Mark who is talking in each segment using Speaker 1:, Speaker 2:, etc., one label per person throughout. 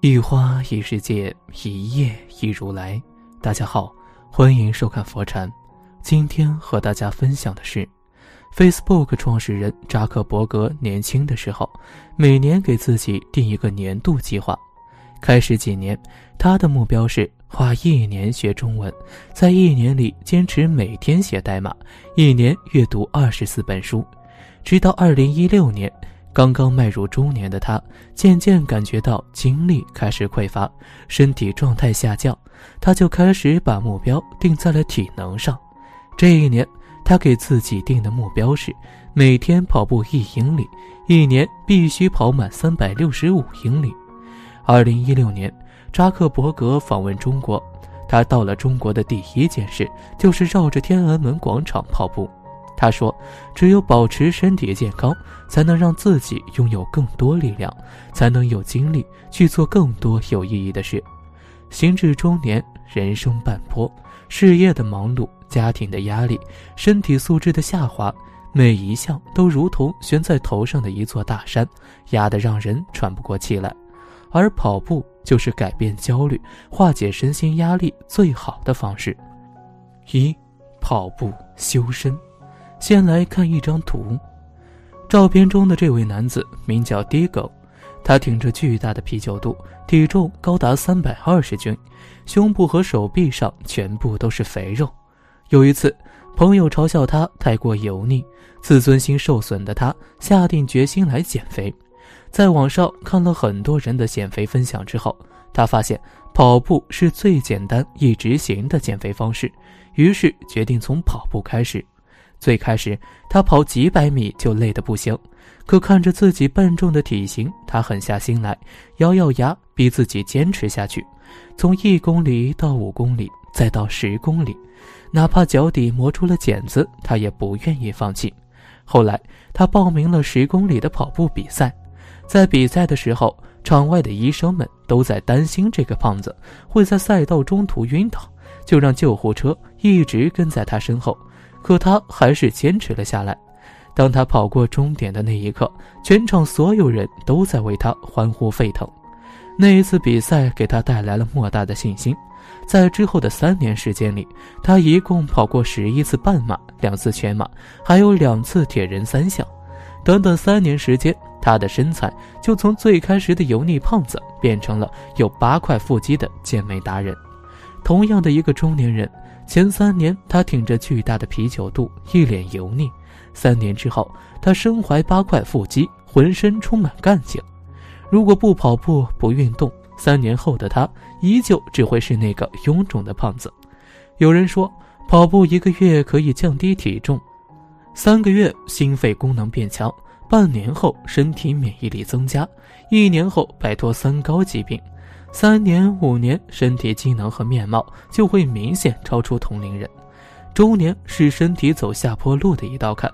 Speaker 1: 一花一世界，一叶一如来。大家好，欢迎收看佛禅。今天和大家分享的是，Facebook 创始人扎克伯格年轻的时候，每年给自己定一个年度计划。开始几年，他的目标是花一年学中文，在一年里坚持每天写代码，一年阅读二十四本书，直到二零一六年。刚刚迈入中年的他，渐渐感觉到精力开始匮乏，身体状态下降，他就开始把目标定在了体能上。这一年，他给自己定的目标是每天跑步一英里，一年必须跑满三百六十五英里。二零一六年，扎克伯格访问中国，他到了中国的第一件事就是绕着天安门广场跑步。他说：“只有保持身体健康，才能让自己拥有更多力量，才能有精力去做更多有意义的事。行至中年，人生半坡，事业的忙碌，家庭的压力，身体素质的下滑，每一项都如同悬在头上的一座大山，压得让人喘不过气来。而跑步就是改变焦虑、化解身心压力最好的方式。一，跑步修身。”先来看一张图，照片中的这位男子名叫 Digo 他挺着巨大的啤酒肚，体重高达三百二十斤，胸部和手臂上全部都是肥肉。有一次，朋友嘲笑他太过油腻，自尊心受损的他下定决心来减肥。在网上看了很多人的减肥分享之后，他发现跑步是最简单易执行的减肥方式，于是决定从跑步开始。最开始，他跑几百米就累得不行，可看着自己笨重的体型，他狠下心来，咬咬牙，逼自己坚持下去。从一公里到五公里，再到十公里，哪怕脚底磨出了茧子，他也不愿意放弃。后来，他报名了十公里的跑步比赛。在比赛的时候，场外的医生们都在担心这个胖子会在赛道中途晕倒，就让救护车一直跟在他身后。可他还是坚持了下来。当他跑过终点的那一刻，全场所有人都在为他欢呼沸腾。那一次比赛给他带来了莫大的信心。在之后的三年时间里，他一共跑过十一次半马、两次全马，还有两次铁人三项。短短三年时间，他的身材就从最开始的油腻胖子变成了有八块腹肌的健美达人。同样的一个中年人。前三年，他挺着巨大的啤酒肚，一脸油腻；三年之后，他身怀八块腹肌，浑身充满干劲。如果不跑步、不运动，三年后的他依旧只会是那个臃肿的胖子。有人说，跑步一个月可以降低体重，三个月心肺功能变强，半年后身体免疫力增加，一年后摆脱三高疾病。三年五年，身体机能和面貌就会明显超出同龄人。中年是身体走下坡路的一道坎。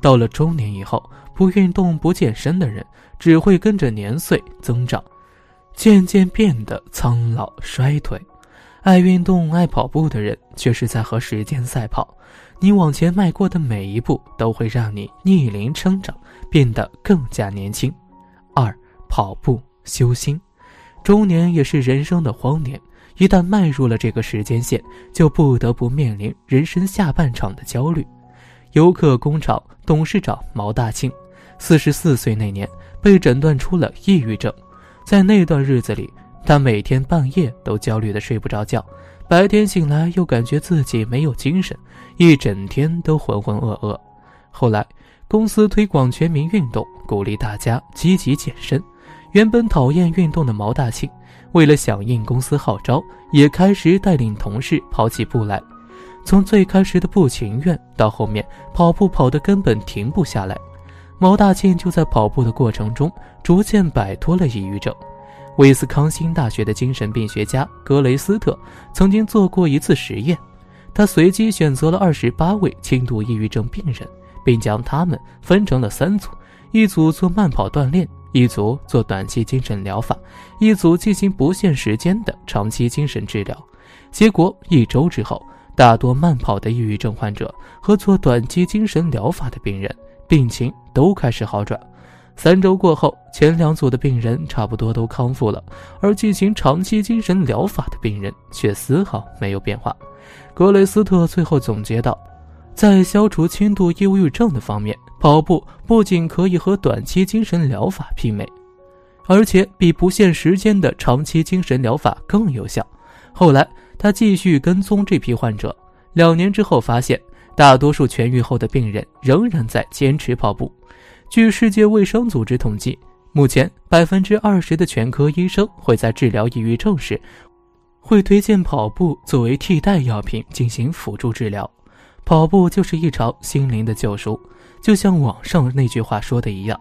Speaker 1: 到了中年以后，不运动不健身的人，只会跟着年岁增长，渐渐变得苍老衰退。爱运动爱跑步的人，却是在和时间赛跑。你往前迈过的每一步，都会让你逆龄成长，变得更加年轻。二，跑步修心。中年也是人生的荒年，一旦迈入了这个时间线，就不得不面临人生下半场的焦虑。游客工厂董事长毛大庆，四十四岁那年被诊断出了抑郁症，在那段日子里，他每天半夜都焦虑的睡不着觉，白天醒来又感觉自己没有精神，一整天都浑浑噩噩。后来，公司推广全民运动，鼓励大家积极健身。原本讨厌运动的毛大庆，为了响应公司号召，也开始带领同事跑起步来。从最开始的不情愿，到后面跑步跑得根本停不下来，毛大庆就在跑步的过程中逐渐摆脱了抑郁症。威斯康星大学的精神病学家格雷斯特曾经做过一次实验，他随机选择了二十八位轻度抑郁症病人，并将他们分成了三组，一组做慢跑锻炼。一组做短期精神疗法，一组进行不限时间的长期精神治疗。结果一周之后，大多慢跑的抑郁症患者和做短期精神疗法的病人病情都开始好转。三周过后，前两组的病人差不多都康复了，而进行长期精神疗法的病人却丝毫没有变化。格雷斯特最后总结道，在消除轻度抑郁症的方面，跑步不仅可以和短期精神疗法媲美，而且比不限时间的长期精神疗法更有效。后来，他继续跟踪这批患者，两年之后发现，大多数痊愈后的病人仍然在坚持跑步。据世界卫生组织统计，目前百分之二十的全科医生会在治疗抑郁症时，会推荐跑步作为替代药品进行辅助治疗。跑步就是一场心灵的救赎，就像网上那句话说的一样：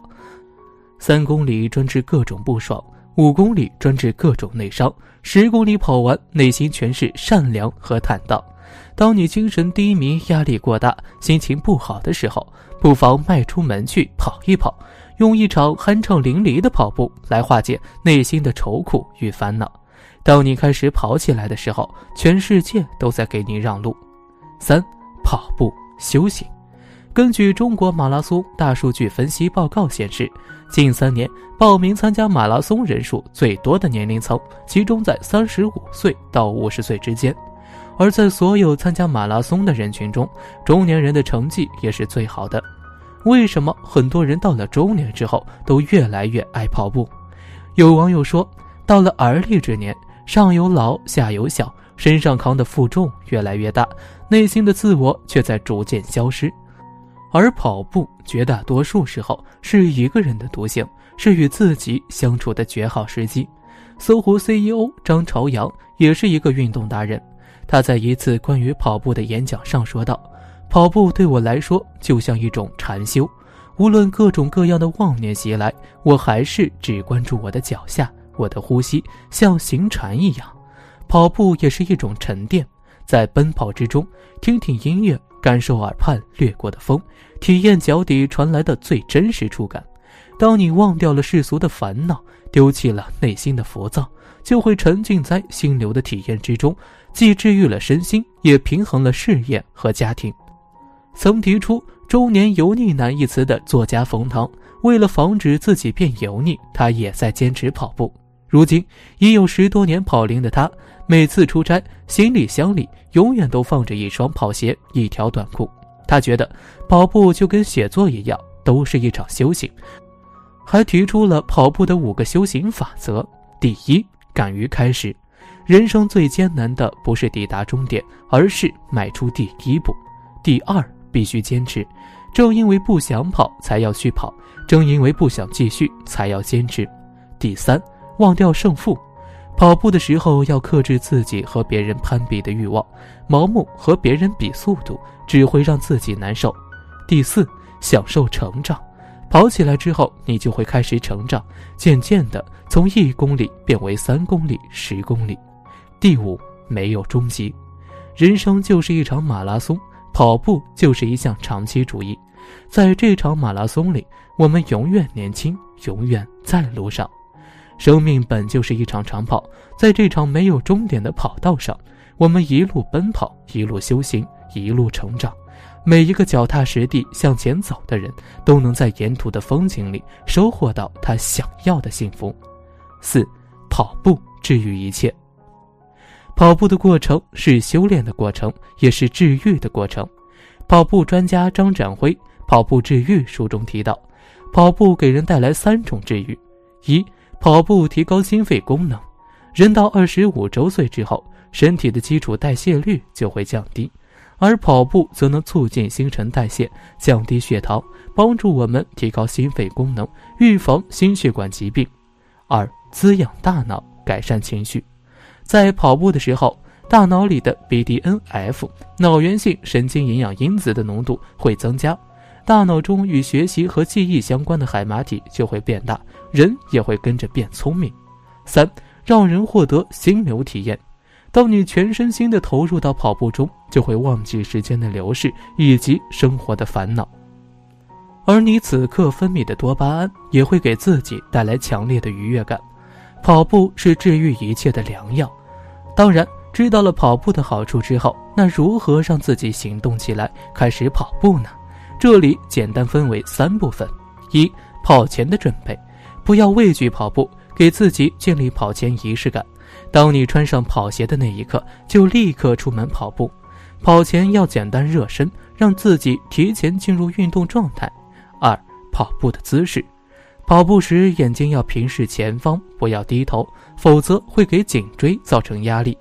Speaker 1: 三公里专治各种不爽，五公里专治各种内伤，十公里跑完，内心全是善良和坦荡。当你精神低迷、压力过大、心情不好的时候，不妨迈出门去跑一跑，用一场酣畅淋漓的跑步来化解内心的愁苦与烦恼。当你开始跑起来的时候，全世界都在给你让路。三、跑步修行。根据中国马拉松大数据分析报告显示，近三年报名参加马拉松人数最多的年龄层集中在三十五岁到五十岁之间。而在所有参加马拉松的人群中，中年人的成绩也是最好的。为什么很多人到了中年之后都越来越爱跑步？有网友说，到了而立之年，上有老下有小，身上扛的负重越来越大，内心的自我却在逐渐消失。而跑步绝大多数时候是一个人的独行，是与自己相处的绝好时机。搜狐 CEO 张朝阳也是一个运动达人。他在一次关于跑步的演讲上说道：“跑步对我来说就像一种禅修，无论各种各样的妄念袭来，我还是只关注我的脚下，我的呼吸像行禅一样。跑步也是一种沉淀，在奔跑之中，听听音乐，感受耳畔掠过的风，体验脚底传来的最真实触感。当你忘掉了世俗的烦恼，丢弃了内心的浮躁。”就会沉浸在心流的体验之中，既治愈了身心，也平衡了事业和家庭。曾提出“中年油腻男”一词的作家冯唐，为了防止自己变油腻，他也在坚持跑步。如今已有十多年跑龄的他，每次出差，行李箱里永远都放着一双跑鞋、一条短裤。他觉得跑步就跟写作一样，都是一场修行，还提出了跑步的五个修行法则：第一。敢于开始，人生最艰难的不是抵达终点，而是迈出第一步。第二，必须坚持，正因为不想跑才要去跑，正因为不想继续才要坚持。第三，忘掉胜负，跑步的时候要克制自己和别人攀比的欲望，盲目和别人比速度只会让自己难受。第四，享受成长。跑起来之后，你就会开始成长，渐渐的从一公里变为三公里、十公里。第五，没有终极，人生就是一场马拉松，跑步就是一项长期主义。在这场马拉松里，我们永远年轻，永远在路上。生命本就是一场长跑，在这场没有终点的跑道上，我们一路奔跑，一路修行，一路成长。每一个脚踏实地向前走的人，都能在沿途的风景里收获到他想要的幸福。四，跑步治愈一切。跑步的过程是修炼的过程，也是治愈的过程。跑步专家张展辉《跑步治愈》书中提到，跑步给人带来三种治愈：一，跑步提高心肺功能。人到二十五周岁之后，身体的基础代谢率就会降低。而跑步则能促进新陈代谢，降低血糖，帮助我们提高心肺功能，预防心血管疾病。二、滋养大脑，改善情绪。在跑步的时候，大脑里的 BDNF 脑源性神经营养因子的浓度会增加，大脑中与学习和记忆相关的海马体就会变大，人也会跟着变聪明。三、让人获得心流体验。当你全身心的投入到跑步中，就会忘记时间的流逝以及生活的烦恼，而你此刻分泌的多巴胺也会给自己带来强烈的愉悦感。跑步是治愈一切的良药。当然，知道了跑步的好处之后，那如何让自己行动起来，开始跑步呢？这里简单分为三部分：一、跑前的准备，不要畏惧跑步，给自己建立跑前仪式感。当你穿上跑鞋的那一刻，就立刻出门跑步。跑前要简单热身，让自己提前进入运动状态。二、跑步的姿势，跑步时眼睛要平视前方，不要低头，否则会给颈椎造成压力。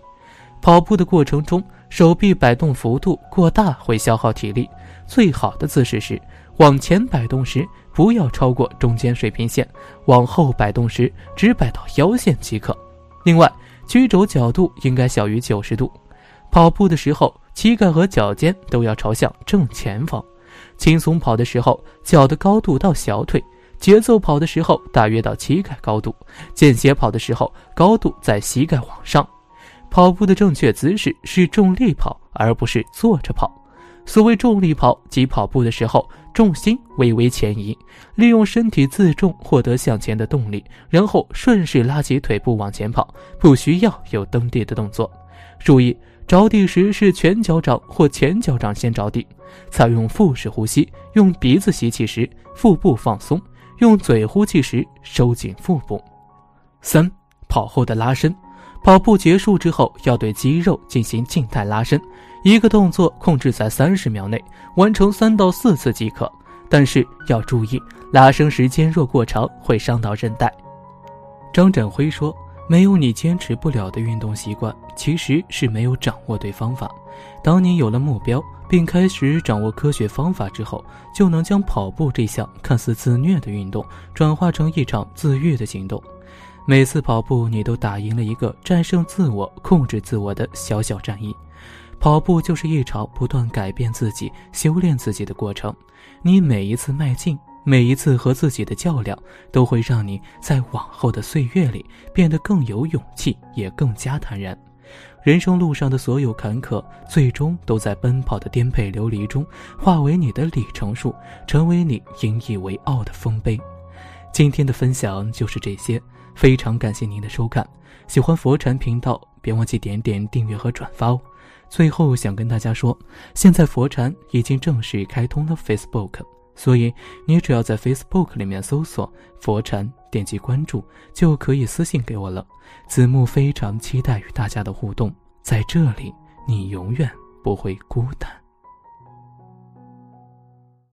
Speaker 1: 跑步的过程中，手臂摆动幅度过大会消耗体力。最好的姿势是往前摆动时不要超过中间水平线，往后摆动时只摆到腰线即可。另外，曲肘角度应该小于九十度。跑步的时候，膝盖和脚尖都要朝向正前方。轻松跑的时候，脚的高度到小腿；节奏跑的时候，大约到膝盖高度；间歇跑的时候，高度在膝盖往上。跑步的正确姿势是重力跑，而不是坐着跑。所谓重力跑，即跑步的时候重心微微前移，利用身体自重获得向前的动力，然后顺势拉起腿部往前跑，不需要有蹬地的动作。注意，着地时是全脚掌或前脚掌先着地。采用腹式呼吸，用鼻子吸气时腹部放松，用嘴呼气时收紧腹部。三、跑后的拉伸。跑步结束之后，要对肌肉进行静态拉伸，一个动作控制在三十秒内，完成三到四次即可。但是要注意，拉伸时间若过长，会伤到韧带。张展辉说：“没有你坚持不了的运动习惯，其实是没有掌握对方法。当你有了目标，并开始掌握科学方法之后，就能将跑步这项看似自虐的运动，转化成一场自愈的行动。”每次跑步，你都打赢了一个战胜自我、控制自我的小小战役。跑步就是一场不断改变自己、修炼自己的过程。你每一次迈进，每一次和自己的较量，都会让你在往后的岁月里变得更有勇气，也更加坦然。人生路上的所有坎坷，最终都在奔跑的颠沛流离中，化为你的里程数，成为你引以为傲的丰碑。今天的分享就是这些。非常感谢您的收看，喜欢佛禅频道，别忘记点点订阅和转发哦。最后想跟大家说，现在佛禅已经正式开通了 Facebook，所以你只要在 Facebook 里面搜索佛禅，点击关注，就可以私信给我了。子木非常期待与大家的互动，在这里你永远不会孤单。